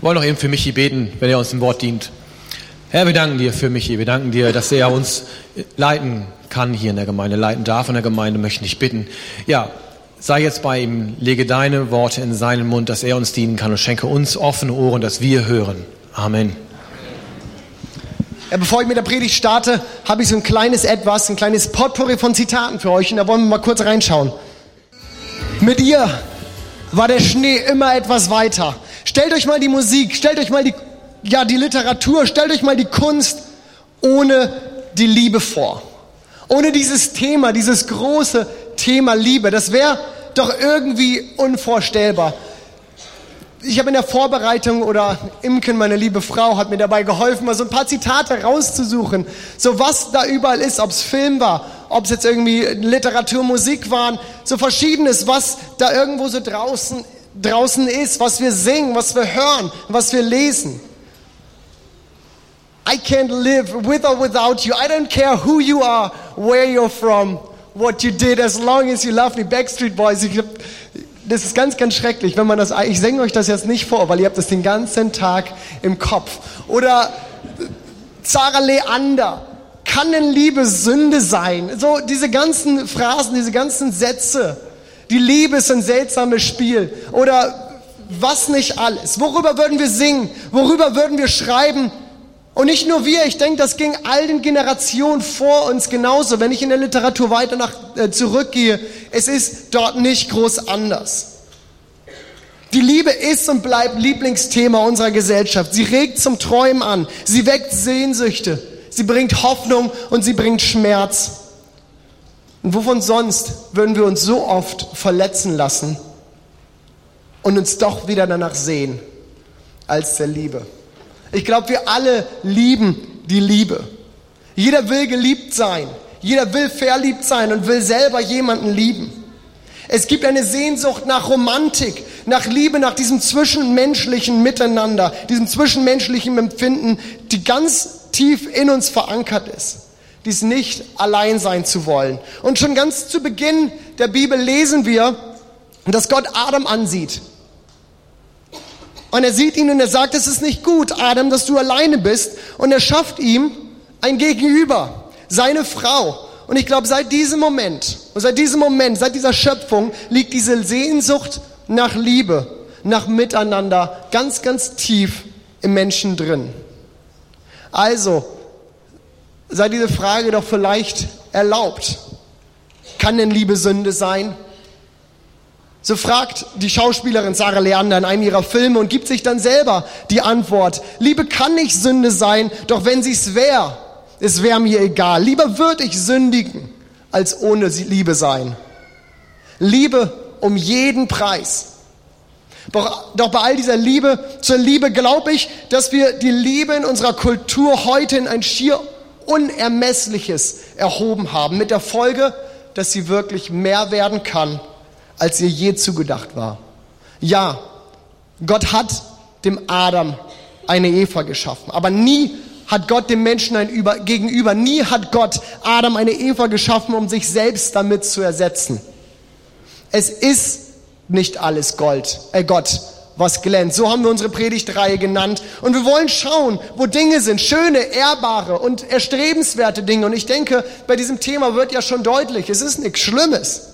Wir wollen noch eben für Michi beten, wenn er uns ein Wort dient. Herr, wir danken dir für Michi. Wir danken dir, dass er uns leiten kann hier in der Gemeinde, leiten darf in der Gemeinde, möchten dich bitten. Ja, sei jetzt bei ihm, lege deine Worte in seinen Mund, dass er uns dienen kann und schenke uns offene Ohren, dass wir hören. Amen. Ja, bevor ich mit der Predigt starte, habe ich so ein kleines Etwas, ein kleines Potpourri von Zitaten für euch und da wollen wir mal kurz reinschauen. Mit ihr war der Schnee immer etwas weiter. Stellt euch mal die Musik, stellt euch mal die, ja, die Literatur, stellt euch mal die Kunst ohne die Liebe vor. Ohne dieses Thema, dieses große Thema Liebe. Das wäre doch irgendwie unvorstellbar. Ich habe in der Vorbereitung oder Imken, meine liebe Frau, hat mir dabei geholfen, mal so ein paar Zitate rauszusuchen. So was da überall ist, ob es Film war, ob es jetzt irgendwie Literatur, Musik waren, so verschiedenes, was da irgendwo so draußen, draußen ist, was wir singen, was wir hören, was wir lesen. I can't live with or without you. I don't care who you are, where you're from, what you did, as long as you love me. Backstreet Boys. Ich, das ist ganz, ganz schrecklich, wenn man das, ich singe euch das jetzt nicht vor, weil ihr habt das den ganzen Tag im Kopf. Oder Zara Leander. Kann denn Liebe Sünde sein? So diese ganzen Phrasen, diese ganzen Sätze. Die Liebe ist ein seltsames Spiel. Oder was nicht alles. Worüber würden wir singen? Worüber würden wir schreiben? Und nicht nur wir, ich denke, das ging all den Generationen vor uns genauso. Wenn ich in der Literatur weiter nach, äh, zurückgehe, es ist dort nicht groß anders. Die Liebe ist und bleibt Lieblingsthema unserer Gesellschaft. Sie regt zum Träumen an. Sie weckt Sehnsüchte. Sie bringt Hoffnung und sie bringt Schmerz. Und wovon sonst würden wir uns so oft verletzen lassen und uns doch wieder danach sehen als der Liebe? Ich glaube, wir alle lieben die Liebe. Jeder will geliebt sein. Jeder will verliebt sein und will selber jemanden lieben. Es gibt eine Sehnsucht nach Romantik, nach Liebe, nach diesem zwischenmenschlichen Miteinander, diesem zwischenmenschlichen Empfinden, die ganz tief in uns verankert ist. Dies nicht allein sein zu wollen. Und schon ganz zu Beginn der Bibel lesen wir, dass Gott Adam ansieht und er sieht ihn und er sagt, es ist nicht gut, Adam, dass du alleine bist. Und er schafft ihm ein Gegenüber, seine Frau. Und ich glaube, seit diesem Moment, seit diesem Moment, seit dieser Schöpfung, liegt diese Sehnsucht nach Liebe, nach Miteinander ganz, ganz tief im Menschen drin. Also, sei diese Frage doch vielleicht erlaubt. Kann denn Liebe Sünde sein? So fragt die Schauspielerin Sarah Leander in einem ihrer Filme und gibt sich dann selber die Antwort. Liebe kann nicht Sünde sein, doch wenn sie es wäre, es wäre mir egal. Lieber würde ich sündigen, als ohne Liebe sein. Liebe um jeden Preis. Doch, bei all dieser Liebe zur Liebe glaube ich, dass wir die Liebe in unserer Kultur heute in ein schier Unermessliches erhoben haben. Mit der Folge, dass sie wirklich mehr werden kann als ihr je zugedacht war. Ja, Gott hat dem Adam eine Eva geschaffen, aber nie hat Gott dem Menschen ein Über gegenüber, nie hat Gott Adam eine Eva geschaffen, um sich selbst damit zu ersetzen. Es ist nicht alles Gold, äh Gott, was glänzt. So haben wir unsere Predigtreihe genannt. Und wir wollen schauen, wo Dinge sind, schöne, ehrbare und erstrebenswerte Dinge. Und ich denke, bei diesem Thema wird ja schon deutlich, es ist nichts Schlimmes.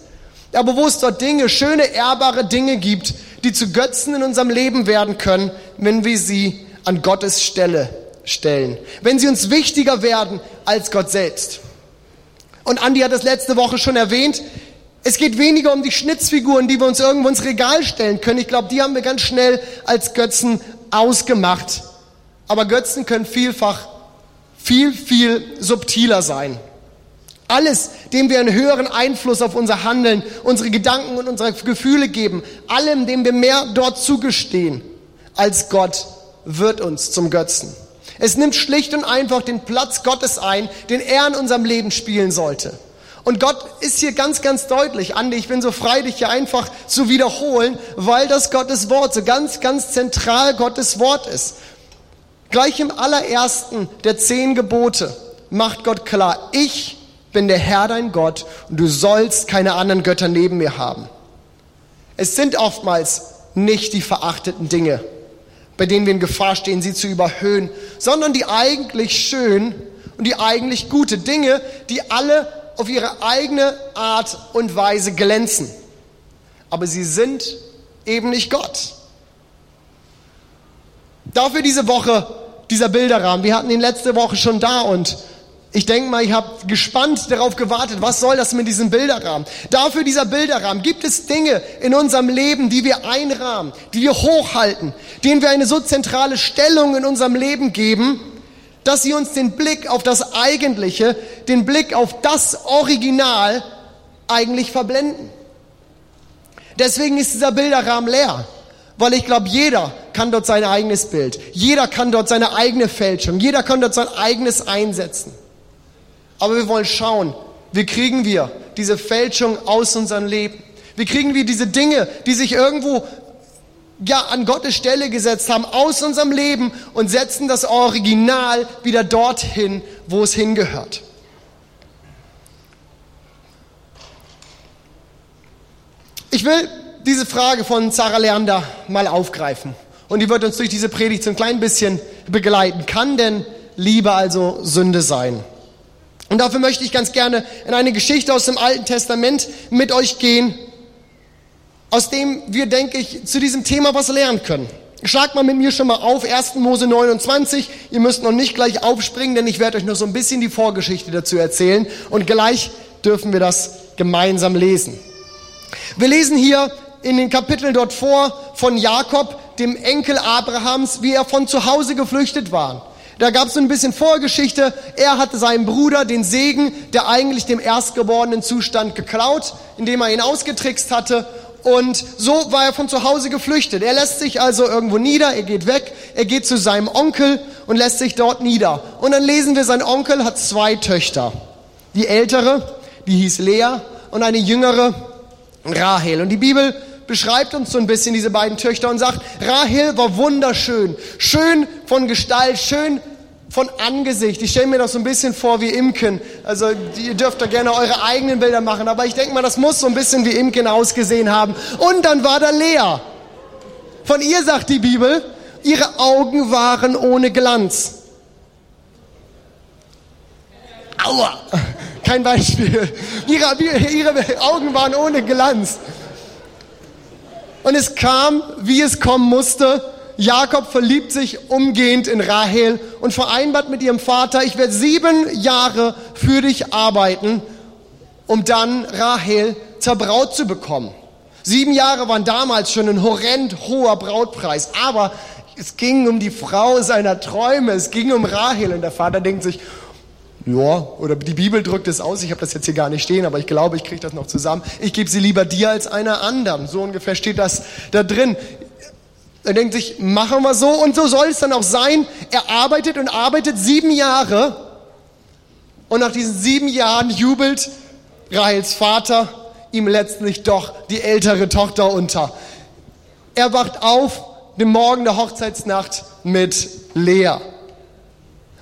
Aber wo es dort Dinge, schöne, ehrbare Dinge gibt, die zu Götzen in unserem Leben werden können, wenn wir sie an Gottes Stelle stellen. Wenn sie uns wichtiger werden als Gott selbst. Und Andi hat das letzte Woche schon erwähnt. Es geht weniger um die Schnitzfiguren, die wir uns irgendwo ins Regal stellen können. Ich glaube, die haben wir ganz schnell als Götzen ausgemacht. Aber Götzen können vielfach viel, viel subtiler sein. Alles, dem wir einen höheren Einfluss auf unser Handeln, unsere Gedanken und unsere Gefühle geben, allem, dem wir mehr dort zugestehen als Gott, wird uns zum Götzen. Es nimmt schlicht und einfach den Platz Gottes ein, den er in unserem Leben spielen sollte. Und Gott ist hier ganz, ganz deutlich. Andi, ich bin so frei, dich hier einfach zu wiederholen, weil das Gottes Wort so ganz, ganz zentral Gottes Wort ist. Gleich im allerersten der zehn Gebote macht Gott klar, ich bin der Herr dein Gott und du sollst keine anderen Götter neben mir haben. Es sind oftmals nicht die verachteten Dinge, bei denen wir in Gefahr stehen, sie zu überhöhen, sondern die eigentlich schön und die eigentlich gute Dinge, die alle auf ihre eigene Art und Weise glänzen. Aber sie sind eben nicht Gott. Dafür diese Woche dieser Bilderrahmen. Wir hatten ihn letzte Woche schon da und ich denke mal, ich habe gespannt darauf gewartet, was soll das mit diesem Bilderrahmen? Dafür dieser Bilderrahmen. Gibt es Dinge in unserem Leben, die wir einrahmen, die wir hochhalten, denen wir eine so zentrale Stellung in unserem Leben geben, dass sie uns den Blick auf das Eigentliche, den Blick auf das Original eigentlich verblenden? Deswegen ist dieser Bilderrahmen leer. Weil ich glaube, jeder kann dort sein eigenes Bild. Jeder kann dort seine eigene Fälschung. Jeder kann dort sein eigenes einsetzen. Aber wir wollen schauen, wie kriegen wir diese Fälschung aus unserem Leben? Wie kriegen wir diese Dinge, die sich irgendwo ja an Gottes Stelle gesetzt haben, aus unserem Leben und setzen das Original wieder dorthin, wo es hingehört? Ich will diese Frage von Sarah Leander mal aufgreifen. Und die wird uns durch diese Predigt so ein klein bisschen begleiten. Kann denn Liebe also Sünde sein? Und dafür möchte ich ganz gerne in eine Geschichte aus dem Alten Testament mit euch gehen, aus dem wir, denke ich, zu diesem Thema was lernen können. Schlagt mal mit mir schon mal auf, 1. Mose 29. Ihr müsst noch nicht gleich aufspringen, denn ich werde euch noch so ein bisschen die Vorgeschichte dazu erzählen. Und gleich dürfen wir das gemeinsam lesen. Wir lesen hier in den Kapiteln dort vor von Jakob, dem Enkel Abrahams, wie er von zu Hause geflüchtet war. Da gab es so ein bisschen Vorgeschichte. Er hatte seinem Bruder den Segen, der eigentlich dem erstgeborenen Zustand geklaut, indem er ihn ausgetrickst hatte. Und so war er von zu Hause geflüchtet. Er lässt sich also irgendwo nieder, er geht weg, er geht zu seinem Onkel und lässt sich dort nieder. Und dann lesen wir, sein Onkel hat zwei Töchter. Die ältere, die hieß Lea, und eine jüngere, Rahel. Und die Bibel beschreibt uns so ein bisschen diese beiden Töchter und sagt, Rahel war wunderschön, schön von Gestalt, schön von Angesicht. Ich stelle mir das so ein bisschen vor wie Imken. Also ihr dürft da gerne eure eigenen Bilder machen, aber ich denke mal, das muss so ein bisschen wie Imken ausgesehen haben. Und dann war da Lea. Von ihr sagt die Bibel, ihre Augen waren ohne Glanz. Aua! Kein Beispiel. Ihre, ihre Augen waren ohne Glanz. Und es kam, wie es kommen musste. Jakob verliebt sich umgehend in Rahel und vereinbart mit ihrem Vater, ich werde sieben Jahre für dich arbeiten, um dann Rahel zur Braut zu bekommen. Sieben Jahre waren damals schon ein horrend hoher Brautpreis, aber es ging um die Frau seiner Träume, es ging um Rahel und der Vater denkt sich, ja, oder die Bibel drückt es aus, ich habe das jetzt hier gar nicht stehen, aber ich glaube, ich kriege das noch zusammen. Ich gebe sie lieber dir als einer anderen. So ungefähr steht das da drin. Er denkt sich, machen wir so und so soll es dann auch sein. Er arbeitet und arbeitet sieben Jahre und nach diesen sieben Jahren jubelt Rahels Vater ihm letztlich doch die ältere Tochter unter. Er wacht auf, dem Morgen der Hochzeitsnacht mit Lea.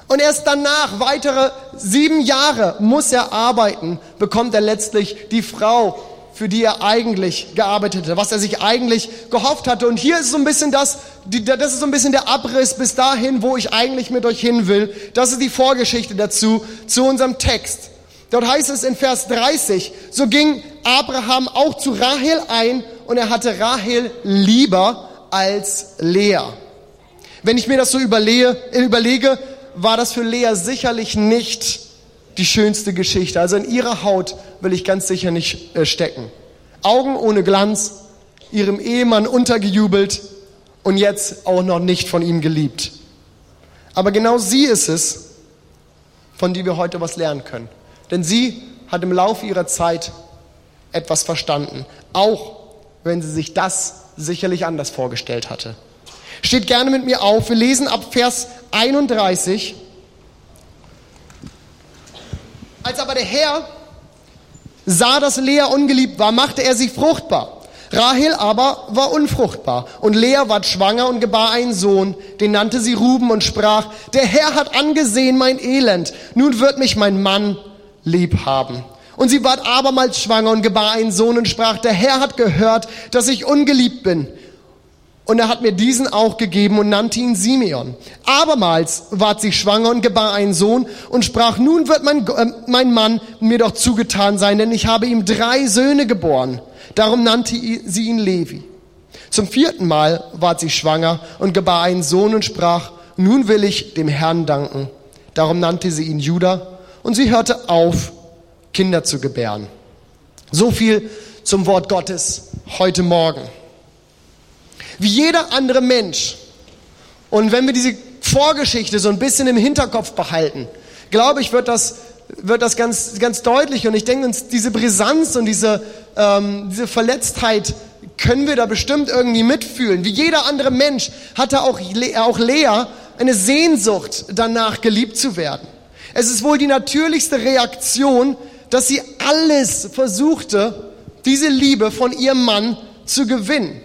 Und erst danach, weitere sieben Jahre, muss er arbeiten, bekommt er letztlich die Frau, für die er eigentlich gearbeitet hatte, was er sich eigentlich gehofft hatte. Und hier ist so ein bisschen das, das ist so ein bisschen der Abriss bis dahin, wo ich eigentlich mit euch hin will. Das ist die Vorgeschichte dazu, zu unserem Text. Dort heißt es in Vers 30, so ging Abraham auch zu Rahel ein und er hatte Rahel lieber als Lea. Wenn ich mir das so überlege, war das für Lea sicherlich nicht die schönste Geschichte. Also in ihrer Haut will ich ganz sicher nicht äh, stecken. Augen ohne Glanz, ihrem Ehemann untergejubelt und jetzt auch noch nicht von ihm geliebt. Aber genau sie ist es, von die wir heute was lernen können. Denn sie hat im Laufe ihrer Zeit etwas verstanden, auch wenn sie sich das sicherlich anders vorgestellt hatte. Steht gerne mit mir auf. Wir lesen ab Vers 31. Als aber der Herr sah, dass Lea ungeliebt war, machte er sie fruchtbar. Rahel aber war unfruchtbar und Lea ward schwanger und gebar einen Sohn, den nannte sie Ruben und sprach, der Herr hat angesehen mein Elend, nun wird mich mein Mann lieb haben. Und sie ward abermals schwanger und gebar einen Sohn und sprach, der Herr hat gehört, dass ich ungeliebt bin Und er hat mir diesen auch gegeben und nannte ihn Simeon. Abermals ward sie schwanger und gebar einen Sohn und sprach, nun wird mein, äh, mein Mann mir doch zugetan sein, denn ich habe ihm drei Söhne geboren. Darum nannte sie ihn Levi. Zum vierten Mal ward sie schwanger und gebar einen Sohn und sprach, nun will ich dem Herrn danken. Darum nannte sie ihn Judah und sie hörte auf, Kinder zu gebären. So viel zum Wort Gottes heute Morgen. Wie jeder andere Mensch. Und wenn wir diese Vorgeschichte so ein bisschen im Hinterkopf behalten, glaube ich, wird das, wird das ganz, ganz deutlich. Und ich denke uns, diese Brisanz und diese, ähm, diese Verletztheit können wir da bestimmt irgendwie mitfühlen. Wie jeder andere Mensch hatte auch, auch Lea eine Sehnsucht danach, geliebt zu werden. Es ist wohl die natürlichste Reaktion, dass sie alles versuchte, diese Liebe von ihrem Mann zu gewinnen.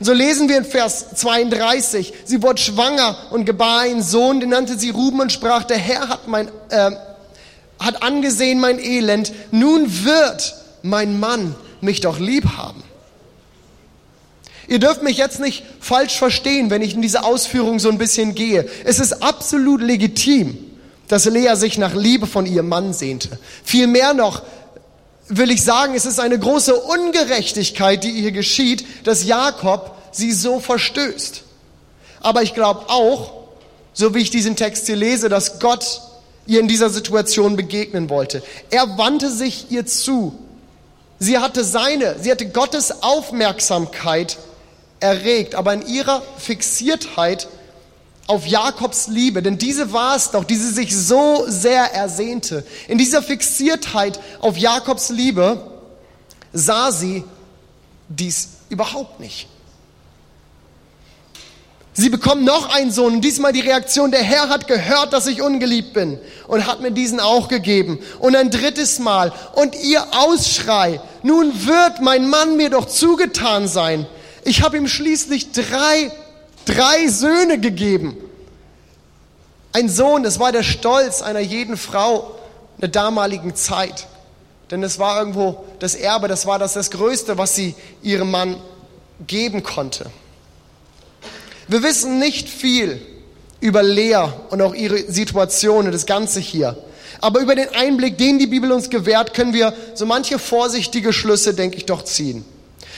Und so lesen wir in Vers 32, sie wurde schwanger und gebar einen Sohn, den nannte sie Ruben und sprach, der Herr hat, mein, äh, hat angesehen mein Elend, nun wird mein Mann mich doch lieb haben. Ihr dürft mich jetzt nicht falsch verstehen, wenn ich in diese Ausführung so ein bisschen gehe. Es ist absolut legitim, dass Lea sich nach Liebe von ihrem Mann sehnte. Vielmehr noch will ich sagen, es ist eine große Ungerechtigkeit, die hier geschieht, dass Jakob sie so verstößt. Aber ich glaube auch, so wie ich diesen Text hier lese, dass Gott ihr in dieser Situation begegnen wollte. Er wandte sich ihr zu. Sie hatte seine, sie hatte Gottes Aufmerksamkeit erregt, aber in ihrer Fixiertheit auf Jakobs Liebe, denn diese war es doch, die sie sich so sehr ersehnte. In dieser Fixiertheit auf Jakobs Liebe sah sie dies überhaupt nicht. Sie bekommen noch einen Sohn und diesmal die Reaktion, der Herr hat gehört, dass ich ungeliebt bin und hat mir diesen auch gegeben. Und ein drittes Mal und ihr Ausschrei, nun wird mein Mann mir doch zugetan sein. Ich habe ihm schließlich drei drei Söhne gegeben. Ein Sohn, das war der Stolz einer jeden Frau in der damaligen Zeit. Denn es war irgendwo das Erbe, das war das, das Größte, was sie ihrem Mann geben konnte. Wir wissen nicht viel über Lea und auch ihre Situation und das Ganze hier. Aber über den Einblick, den die Bibel uns gewährt, können wir so manche vorsichtige Schlüsse, denke ich, doch ziehen.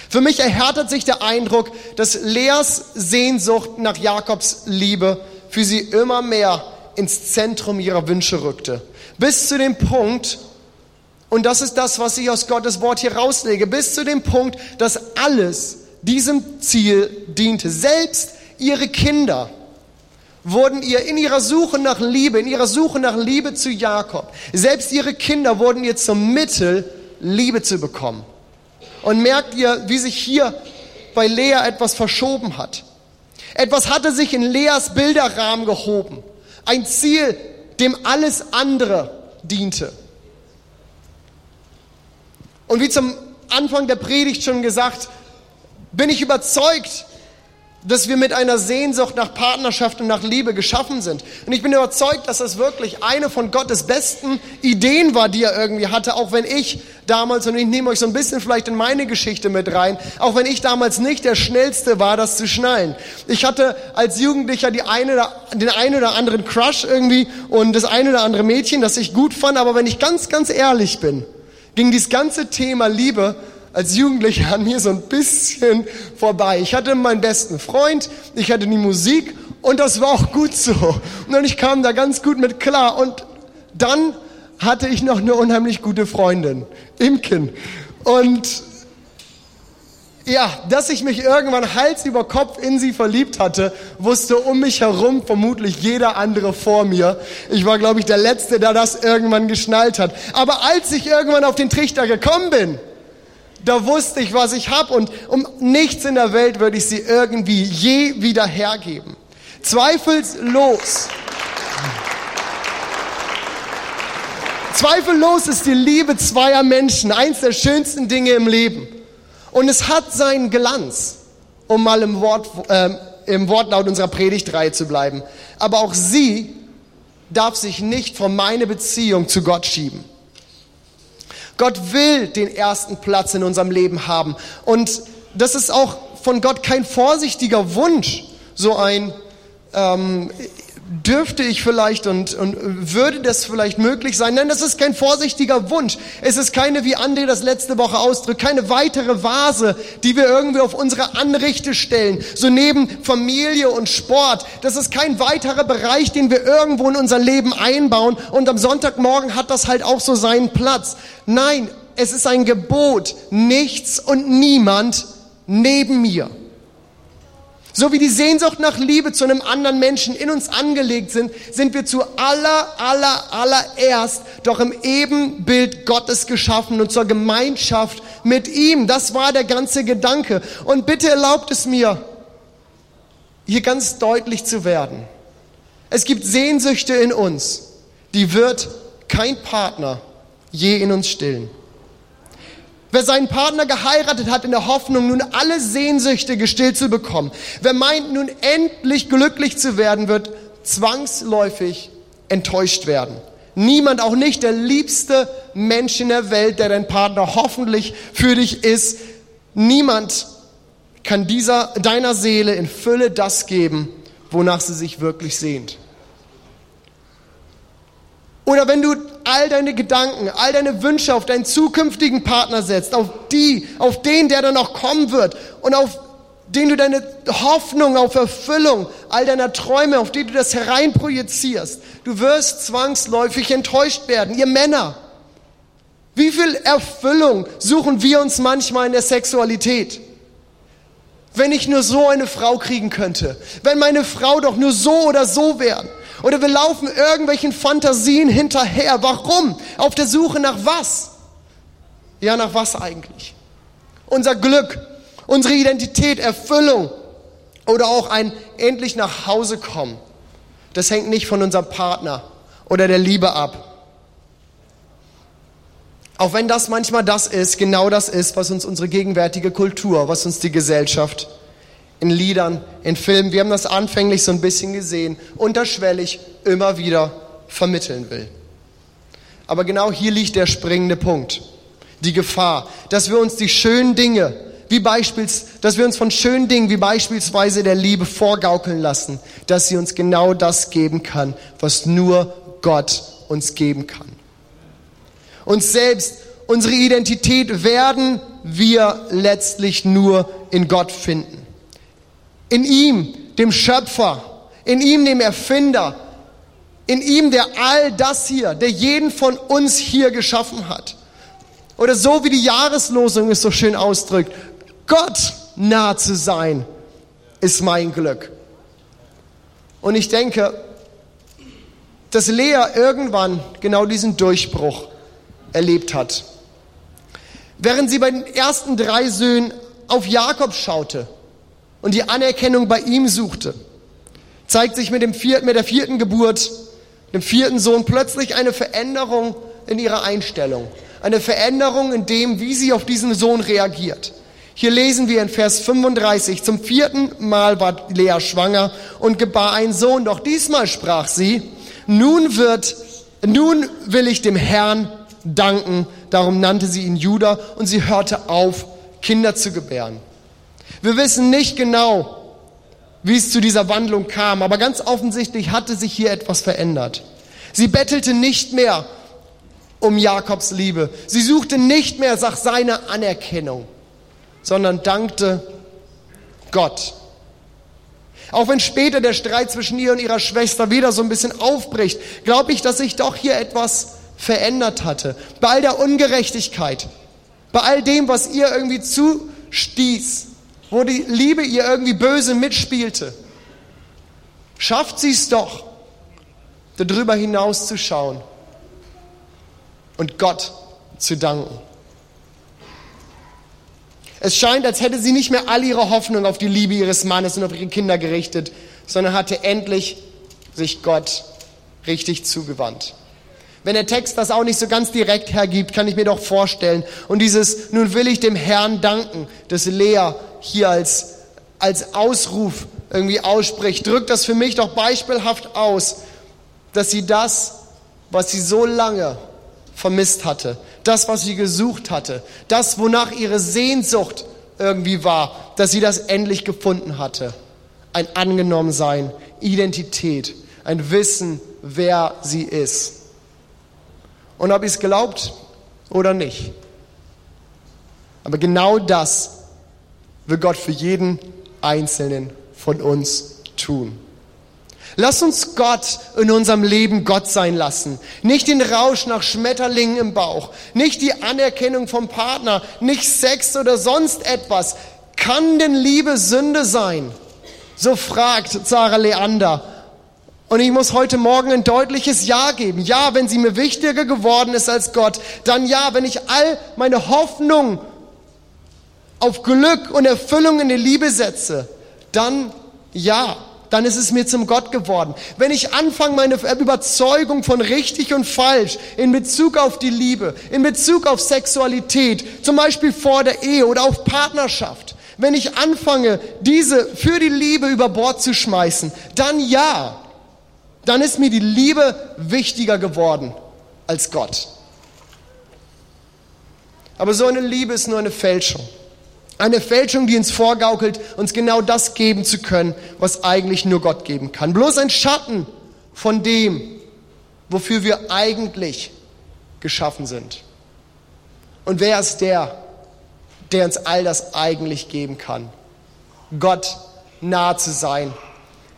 Für mich erhärtet sich der Eindruck, dass Leas Sehnsucht nach Jakobs Liebe für sie immer mehr ins Zentrum ihrer Wünsche rückte. Bis zu dem Punkt, und das ist das, was ich aus Gottes Wort hier rauslege, bis zu dem Punkt, dass alles diesem Ziel diente. Selbst ihre Kinder wurden ihr in ihrer Suche nach Liebe, in ihrer Suche nach Liebe zu Jakob, selbst ihre Kinder wurden ihr zum Mittel, Liebe zu bekommen. Und merkt ihr, wie sich hier bei Lea etwas verschoben hat. Etwas hatte sich in Leas Bilderrahmen gehoben. Ein Ziel, dem alles andere diente. Und wie zum Anfang der Predigt schon gesagt, bin ich überzeugt, dass wir mit einer Sehnsucht nach Partnerschaft und nach Liebe geschaffen sind. Und ich bin überzeugt, dass das wirklich eine von Gottes besten Ideen war, die er irgendwie hatte, auch wenn ich damals, und ich nehme euch so ein bisschen vielleicht in meine Geschichte mit rein, auch wenn ich damals nicht der Schnellste war, das zu schnallen. Ich hatte als Jugendlicher die eine, den einen oder anderen Crush irgendwie und das eine oder andere Mädchen, das ich gut fand, aber wenn ich ganz, ganz ehrlich bin, ging dieses ganze Thema Liebe als Jugendlicher an mir so ein bisschen vorbei. Ich hatte meinen besten Freund, ich hatte die Musik und das war auch gut so. Und ich kam da ganz gut mit klar. Und dann hatte ich noch eine unheimlich gute Freundin, Imken. Und ja, dass ich mich irgendwann Hals über Kopf in sie verliebt hatte, wusste um mich herum vermutlich jeder andere vor mir. Ich war, glaube ich, der Letzte, der das irgendwann geschnallt hat. Aber als ich irgendwann auf den Trichter gekommen bin, da wusste ich, was ich habe und um nichts in der Welt würde ich sie irgendwie je wieder hergeben. Zweifellos. Zweifellos ist die Liebe zweier Menschen eins der schönsten Dinge im Leben. Und es hat seinen Glanz, um mal im, Wort, äh, im Wortlaut unserer Predigtreihe zu bleiben. Aber auch sie darf sich nicht von meine Beziehung zu Gott schieben. Gott will den ersten Platz in unserem Leben haben. Und das ist auch von Gott kein vorsichtiger Wunsch, so ein ähm, dürfte ich vielleicht und, und würde das vielleicht möglich sein? Nein, das ist kein vorsichtiger Wunsch. Es ist keine, wie Andi das letzte Woche ausdrückt, keine weitere Vase, die wir irgendwie auf unsere Anrichte stellen, so neben Familie und Sport. Das ist kein weiterer Bereich, den wir irgendwo in unser Leben einbauen und am Sonntagmorgen hat das halt auch so seinen Platz. Nein, es ist ein Gebot, nichts und niemand neben mir. So wie die Sehnsucht nach Liebe zu einem anderen Menschen in uns angelegt sind, sind wir zu aller, aller, allererst doch im Ebenbild Gottes geschaffen und zur Gemeinschaft mit ihm. Das war der ganze Gedanke. Und bitte erlaubt es mir, hier ganz deutlich zu werden. Es gibt Sehnsüchte in uns, die wird kein Partner je in uns stillen. Wer seinen Partner geheiratet hat in der Hoffnung, nun alle Sehnsüchte gestillt zu bekommen, wer meint, nun endlich glücklich zu werden, wird zwangsläufig enttäuscht werden. Niemand, auch nicht der liebste Mensch in der Welt, der dein Partner hoffentlich für dich ist, niemand kann dieser, deiner Seele in Fülle das geben, wonach sie sich wirklich sehnt. Oder wenn du all deine Gedanken, all deine Wünsche auf deinen zukünftigen Partner setzt, auf die, auf den, der dann noch kommen wird und auf den du deine Hoffnung auf Erfüllung all deiner Träume, auf die du das hereinprojizierst, du wirst zwangsläufig enttäuscht werden. Ihr Männer, wie viel Erfüllung suchen wir uns manchmal in der Sexualität? Wenn ich nur so eine Frau kriegen könnte, wenn meine Frau doch nur so oder so wäre. Oder wir laufen irgendwelchen Fantasien hinterher. Warum? Auf der Suche nach was? Ja, nach was eigentlich? Unser Glück, unsere Identität, Erfüllung oder auch ein endlich nach Hause kommen. Das hängt nicht von unserem Partner oder der Liebe ab. Auch wenn das manchmal das ist, genau das ist, was uns unsere gegenwärtige Kultur, was uns die Gesellschaft in Liedern, in Filmen, wir haben das anfänglich so ein bisschen gesehen, unterschwellig immer wieder vermitteln will. Aber genau hier liegt der springende Punkt, die Gefahr, dass wir uns die schönen Dinge, wie beispielsweise, dass wir uns von schönen Dingen wie beispielsweise der Liebe vorgaukeln lassen, dass sie uns genau das geben kann, was nur Gott uns geben kann. Uns selbst, unsere Identität werden wir letztlich nur in Gott finden. In ihm, dem Schöpfer, in ihm, dem Erfinder, in ihm, der all das hier, der jeden von uns hier geschaffen hat. Oder so wie die Jahreslosung es so schön ausdrückt, Gott nah zu sein, ist mein Glück. Und ich denke, dass Lea irgendwann genau diesen Durchbruch erlebt hat. Während sie bei den ersten drei Söhnen auf Jakob schaute, und die Anerkennung bei ihm suchte, zeigt sich mit, dem vierten, mit der vierten Geburt, dem vierten Sohn, plötzlich eine Veränderung in ihrer Einstellung. Eine Veränderung in dem, wie sie auf diesen Sohn reagiert. Hier lesen wir in Vers 35, zum vierten Mal war Lea schwanger und gebar einen Sohn, doch diesmal sprach sie, nun wird, nun will ich dem Herrn danken, darum nannte sie ihn Judah und sie hörte auf, Kinder zu gebären. Wir wissen nicht genau, wie es zu dieser Wandlung kam, aber ganz offensichtlich hatte sich hier etwas verändert. Sie bettelte nicht mehr um Jakobs Liebe. Sie suchte nicht mehr nach seiner Anerkennung, sondern dankte Gott. Auch wenn später der Streit zwischen ihr und ihrer Schwester wieder so ein bisschen aufbricht, glaube ich, dass sich doch hier etwas verändert hatte. Bei all der Ungerechtigkeit, bei all dem, was ihr irgendwie zustieß, wo die Liebe ihr irgendwie böse mitspielte, schafft sie es doch, darüber hinaus zu schauen und Gott zu danken. Es scheint, als hätte sie nicht mehr all ihre Hoffnung auf die Liebe ihres Mannes und auf ihre Kinder gerichtet, sondern hatte endlich sich Gott richtig zugewandt. Wenn der Text das auch nicht so ganz direkt hergibt, kann ich mir doch vorstellen. Und dieses, nun will ich dem Herrn danken, das Lea hier als, als Ausruf irgendwie ausspricht, drückt das für mich doch beispielhaft aus, dass sie das, was sie so lange vermisst hatte, das, was sie gesucht hatte, das, wonach ihre Sehnsucht irgendwie war, dass sie das endlich gefunden hatte. Ein Angenommensein, Identität, ein Wissen, wer sie ist. Und ob ihr es glaubt oder nicht. Aber genau das will Gott für jeden Einzelnen von uns tun. Lass uns Gott in unserem Leben Gott sein lassen. Nicht den Rausch nach Schmetterlingen im Bauch, nicht die Anerkennung vom Partner, nicht Sex oder sonst etwas. Kann denn Liebe Sünde sein? So fragt Sarah Leander. Und ich muss heute Morgen ein deutliches Ja geben. Ja, wenn sie mir wichtiger geworden ist als Gott, dann ja, wenn ich all meine Hoffnung auf Glück und Erfüllung in die Liebe setze, dann ja dann ist es mir zum Gott geworden. Wenn ich anfange, meine Überzeugung von richtig und falsch in Bezug auf die Liebe, in Bezug auf Sexualität, zum Beispiel vor der Ehe oder auf Partnerschaft, wenn ich anfange, diese für die Liebe über Bord zu schmeißen, dann ja, dann ist mir die Liebe wichtiger geworden als Gott. Aber so eine Liebe ist nur eine Fälschung. Eine Fälschung, die uns vorgaukelt, uns genau das geben zu können, was eigentlich nur Gott geben kann. Bloß ein Schatten von dem, wofür wir eigentlich geschaffen sind. Und wer ist der, der uns all das eigentlich geben kann? Gott nahe zu sein,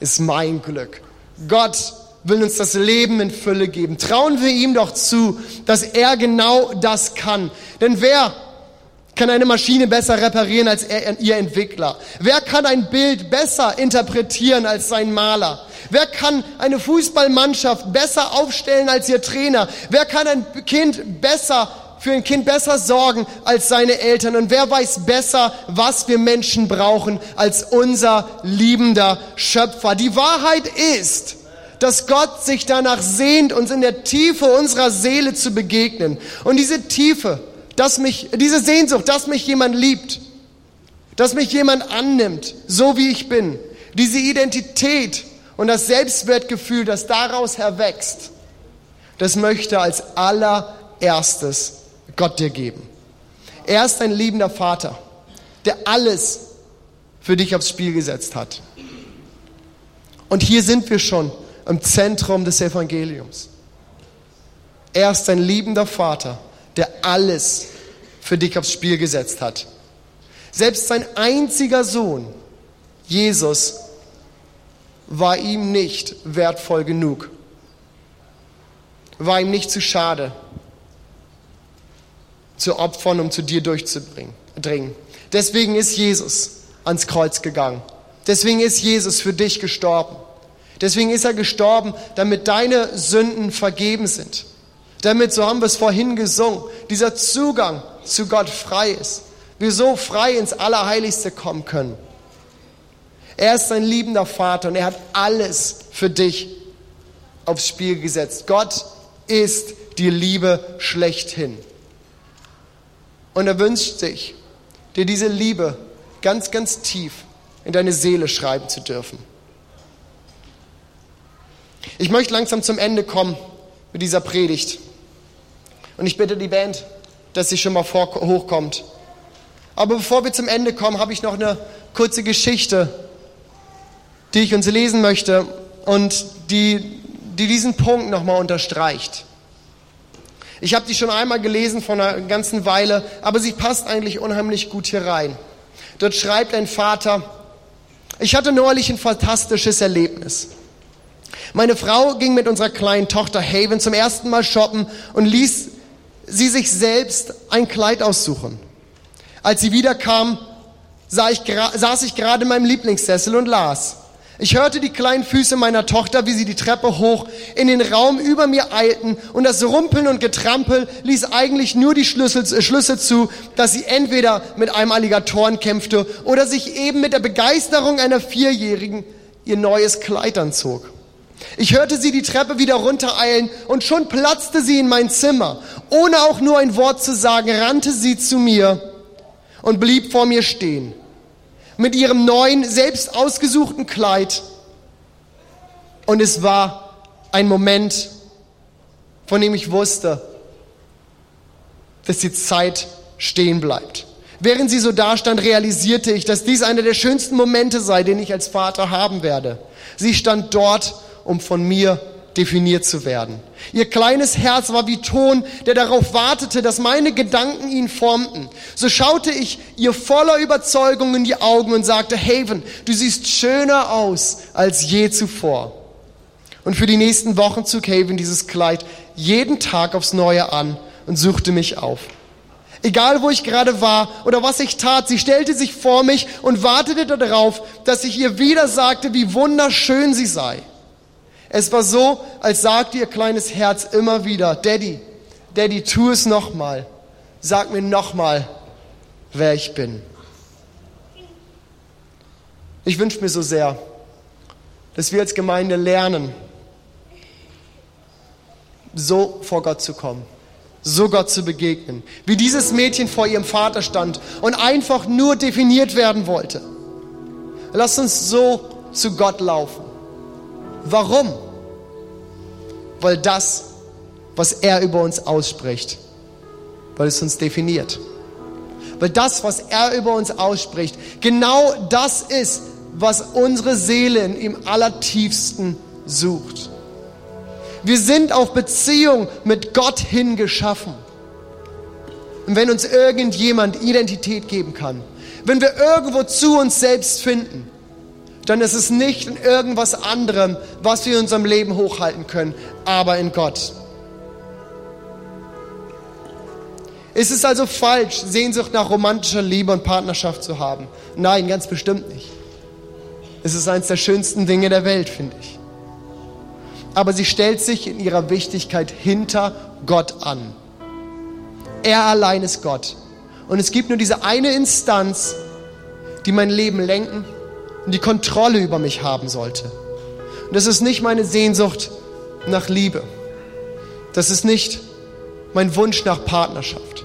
ist mein Glück. Gott will uns das Leben in Fülle geben. Trauen wir ihm doch zu, dass er genau das kann. Denn wer kann eine Maschine besser reparieren als er, ihr Entwickler? Wer kann ein Bild besser interpretieren als sein Maler? Wer kann eine Fußballmannschaft besser aufstellen als ihr Trainer? Wer kann ein Kind besser für ein Kind besser sorgen als seine Eltern? Und wer weiß besser, was wir Menschen brauchen als unser liebender Schöpfer? Die Wahrheit ist, dass Gott sich danach sehnt, uns in der Tiefe unserer Seele zu begegnen. Und diese Tiefe, dass mich, diese Sehnsucht, dass mich jemand liebt, dass mich jemand annimmt, so wie ich bin, diese Identität und das Selbstwertgefühl, das daraus erwächst, das möchte als allererstes Gott dir geben. Er ist ein liebender Vater, der alles für dich aufs Spiel gesetzt hat. Und hier sind wir schon im Zentrum des Evangeliums. Er ist ein liebender Vater, der alles für dich aufs Spiel gesetzt hat. Selbst sein einziger Sohn, Jesus, war ihm nicht wertvoll genug, war ihm nicht zu schade, zu opfern, um zu dir durchzudringen. Deswegen ist Jesus ans Kreuz gegangen. Deswegen ist Jesus für dich gestorben. Deswegen ist er gestorben, damit deine Sünden vergeben sind damit, so haben wir es vorhin gesungen, dieser Zugang zu Gott frei ist. Wir so frei ins Allerheiligste kommen können. Er ist ein liebender Vater und er hat alles für dich aufs Spiel gesetzt. Gott ist die Liebe schlechthin. Und er wünscht sich, dir diese Liebe ganz, ganz tief in deine Seele schreiben zu dürfen. Ich möchte langsam zum Ende kommen mit dieser Predigt. Und ich bitte die Band, dass sie schon mal vor, hochkommt. Aber bevor wir zum Ende kommen, habe ich noch eine kurze Geschichte, die ich uns lesen möchte und die, die diesen Punkt nochmal unterstreicht. Ich habe die schon einmal gelesen vor einer ganzen Weile, aber sie passt eigentlich unheimlich gut hier rein. Dort schreibt ein Vater, ich hatte neulich ein fantastisches Erlebnis. Meine Frau ging mit unserer kleinen Tochter Haven zum ersten Mal shoppen und ließ sie sich selbst ein Kleid aussuchen. Als sie wiederkam, saß ich gerade in meinem Lieblingssessel und las. Ich hörte die kleinen Füße meiner Tochter, wie sie die Treppe hoch in den Raum über mir eilten und das Rumpeln und Getrampel ließ eigentlich nur die Schlüssel, äh, Schlüsse zu, dass sie entweder mit einem Alligatoren kämpfte oder sich eben mit der Begeisterung einer Vierjährigen ihr neues Kleid anzog. Ich hörte sie die Treppe wieder runtereilen und schon platzte sie in mein Zimmer. Ohne auch nur ein Wort zu sagen, rannte sie zu mir und blieb vor mir stehen. Mit ihrem neuen, selbst ausgesuchten Kleid. Und es war ein Moment, von dem ich wusste, dass die Zeit stehen bleibt. Während sie so dastand, realisierte ich, dass dies einer der schönsten Momente sei, den ich als Vater haben werde. Sie stand dort, um von mir definiert zu werden. Ihr kleines Herz war wie Ton, der darauf wartete, dass meine Gedanken ihn formten. So schaute ich ihr voller Überzeugung in die Augen und sagte, Haven, du siehst schöner aus als je zuvor. Und für die nächsten Wochen zog Haven dieses Kleid jeden Tag aufs Neue an und suchte mich auf. Egal wo ich gerade war oder was ich tat, sie stellte sich vor mich und wartete darauf, dass ich ihr wieder sagte, wie wunderschön sie sei. Es war so, als sagte ihr kleines Herz immer wieder, Daddy, Daddy, tu es nochmal. Sag mir nochmal, wer ich bin. Ich wünsche mir so sehr, dass wir als Gemeinde lernen, so vor Gott zu kommen, so Gott zu begegnen, wie dieses Mädchen vor ihrem Vater stand und einfach nur definiert werden wollte. Lass uns so zu Gott laufen. Warum? Weil das, was er über uns ausspricht, weil es uns definiert. Weil das, was er über uns ausspricht, genau das ist, was unsere Seele im allertiefsten sucht. Wir sind auf Beziehung mit Gott hin geschaffen. Und wenn uns irgendjemand Identität geben kann, wenn wir irgendwo zu uns selbst finden, dann ist es nicht in irgendwas anderem, was wir in unserem Leben hochhalten können, aber in Gott. Ist es also falsch, Sehnsucht nach romantischer Liebe und Partnerschaft zu haben? Nein, ganz bestimmt nicht. Es ist eines der schönsten Dinge der Welt, finde ich. Aber sie stellt sich in ihrer Wichtigkeit hinter Gott an. Er allein ist Gott. Und es gibt nur diese eine Instanz, die mein Leben lenken und die Kontrolle über mich haben sollte. Und das ist nicht meine Sehnsucht nach Liebe. Das ist nicht mein Wunsch nach Partnerschaft,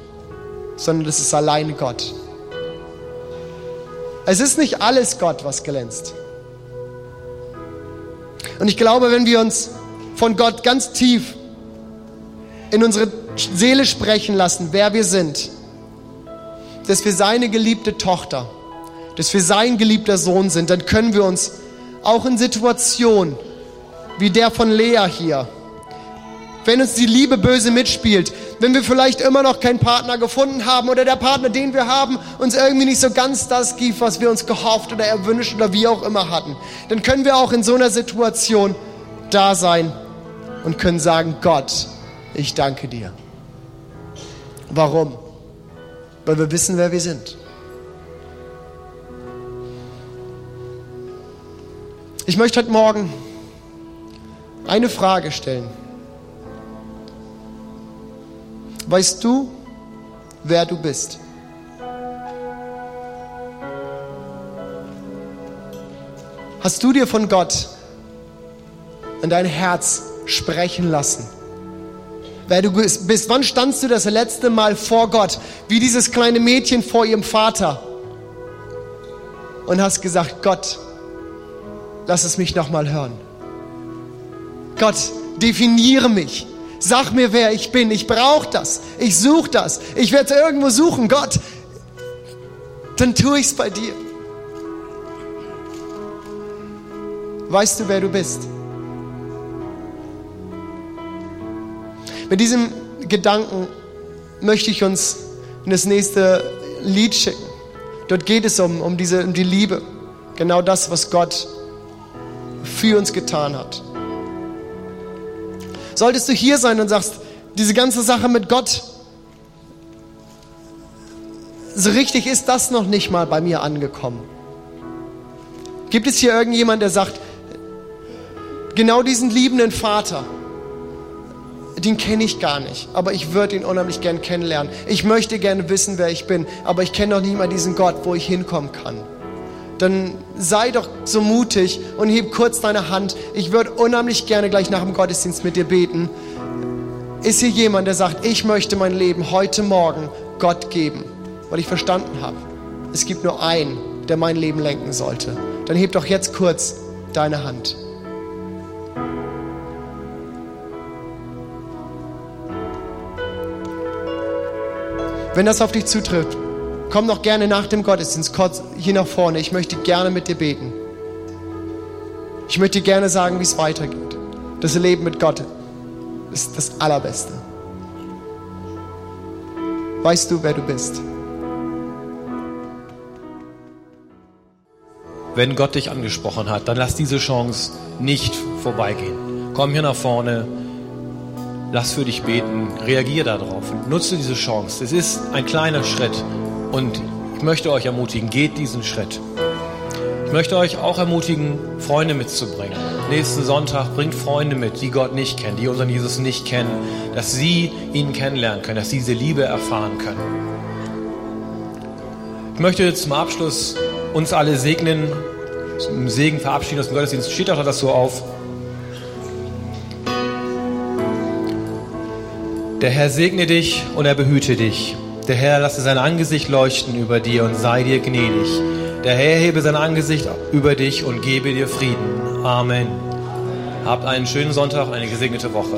sondern das ist alleine Gott. Es ist nicht alles Gott, was glänzt. Und ich glaube, wenn wir uns von Gott ganz tief in unsere Seele sprechen lassen, wer wir sind, dass wir seine geliebte Tochter dass wir sein geliebter Sohn sind, dann können wir uns auch in Situationen wie der von Lea hier, wenn uns die Liebe böse mitspielt, wenn wir vielleicht immer noch keinen Partner gefunden haben oder der Partner, den wir haben, uns irgendwie nicht so ganz das gibt, was wir uns gehofft oder erwünscht oder wie auch immer hatten, dann können wir auch in so einer Situation da sein und können sagen, Gott, ich danke dir. Warum? Weil wir wissen, wer wir sind. Ich möchte heute Morgen eine Frage stellen. Weißt du, wer du bist? Hast du dir von Gott in dein Herz sprechen lassen? Wer du bist? Wann standst du das letzte Mal vor Gott, wie dieses kleine Mädchen vor ihrem Vater und hast gesagt, Gott, lass es mich nochmal hören. Gott, definiere mich. Sag mir, wer ich bin. Ich brauche das. Ich suche das. Ich werde es irgendwo suchen. Gott, dann tue ich es bei dir. Weißt du, wer du bist? Mit diesem Gedanken möchte ich uns in das nächste Lied schicken. Dort geht es um, um, diese, um die Liebe. Genau das, was Gott für uns getan hat. Solltest du hier sein und sagst, diese ganze Sache mit Gott, so richtig ist das noch nicht mal bei mir angekommen. Gibt es hier irgendjemand, der sagt, genau diesen liebenden Vater, den kenne ich gar nicht, aber ich würde ihn unheimlich gern kennenlernen. Ich möchte gerne wissen, wer ich bin, aber ich kenne noch nicht mal diesen Gott, wo ich hinkommen kann dann sei doch so mutig und heb kurz deine Hand. Ich würde unheimlich gerne gleich nach dem Gottesdienst mit dir beten. Ist hier jemand, der sagt, ich möchte mein Leben heute Morgen Gott geben, weil ich verstanden habe, es gibt nur einen, der mein Leben lenken sollte. Dann heb doch jetzt kurz deine Hand. Wenn das auf dich zutrifft, Komm noch gerne nach dem Gottesdienst hier nach vorne. Ich möchte gerne mit dir beten. Ich möchte gerne sagen, wie es weitergeht. Das Leben mit Gott ist das Allerbeste. Weißt du, wer du bist? Wenn Gott dich angesprochen hat, dann lass diese Chance nicht vorbeigehen. Komm hier nach vorne, lass für dich beten, reagier darauf, nutze diese Chance. Es ist ein kleiner Schritt und ich möchte euch ermutigen, geht diesen Schritt. Ich möchte euch auch ermutigen, Freunde mitzubringen. Nächsten Sonntag bringt Freunde mit, die Gott nicht kennen, die unseren Jesus nicht kennen, dass sie ihn kennenlernen können, dass sie diese Liebe erfahren können. Ich möchte zum Abschluss uns alle segnen, zum Segen verabschieden aus dem Gottesdienst. Steht auch das so auf. Der Herr segne dich und er behüte dich. Der Herr lasse sein Angesicht leuchten über dir und sei dir gnädig. Der Herr hebe sein Angesicht über dich und gebe dir Frieden. Amen. Habt einen schönen Sonntag, eine gesegnete Woche.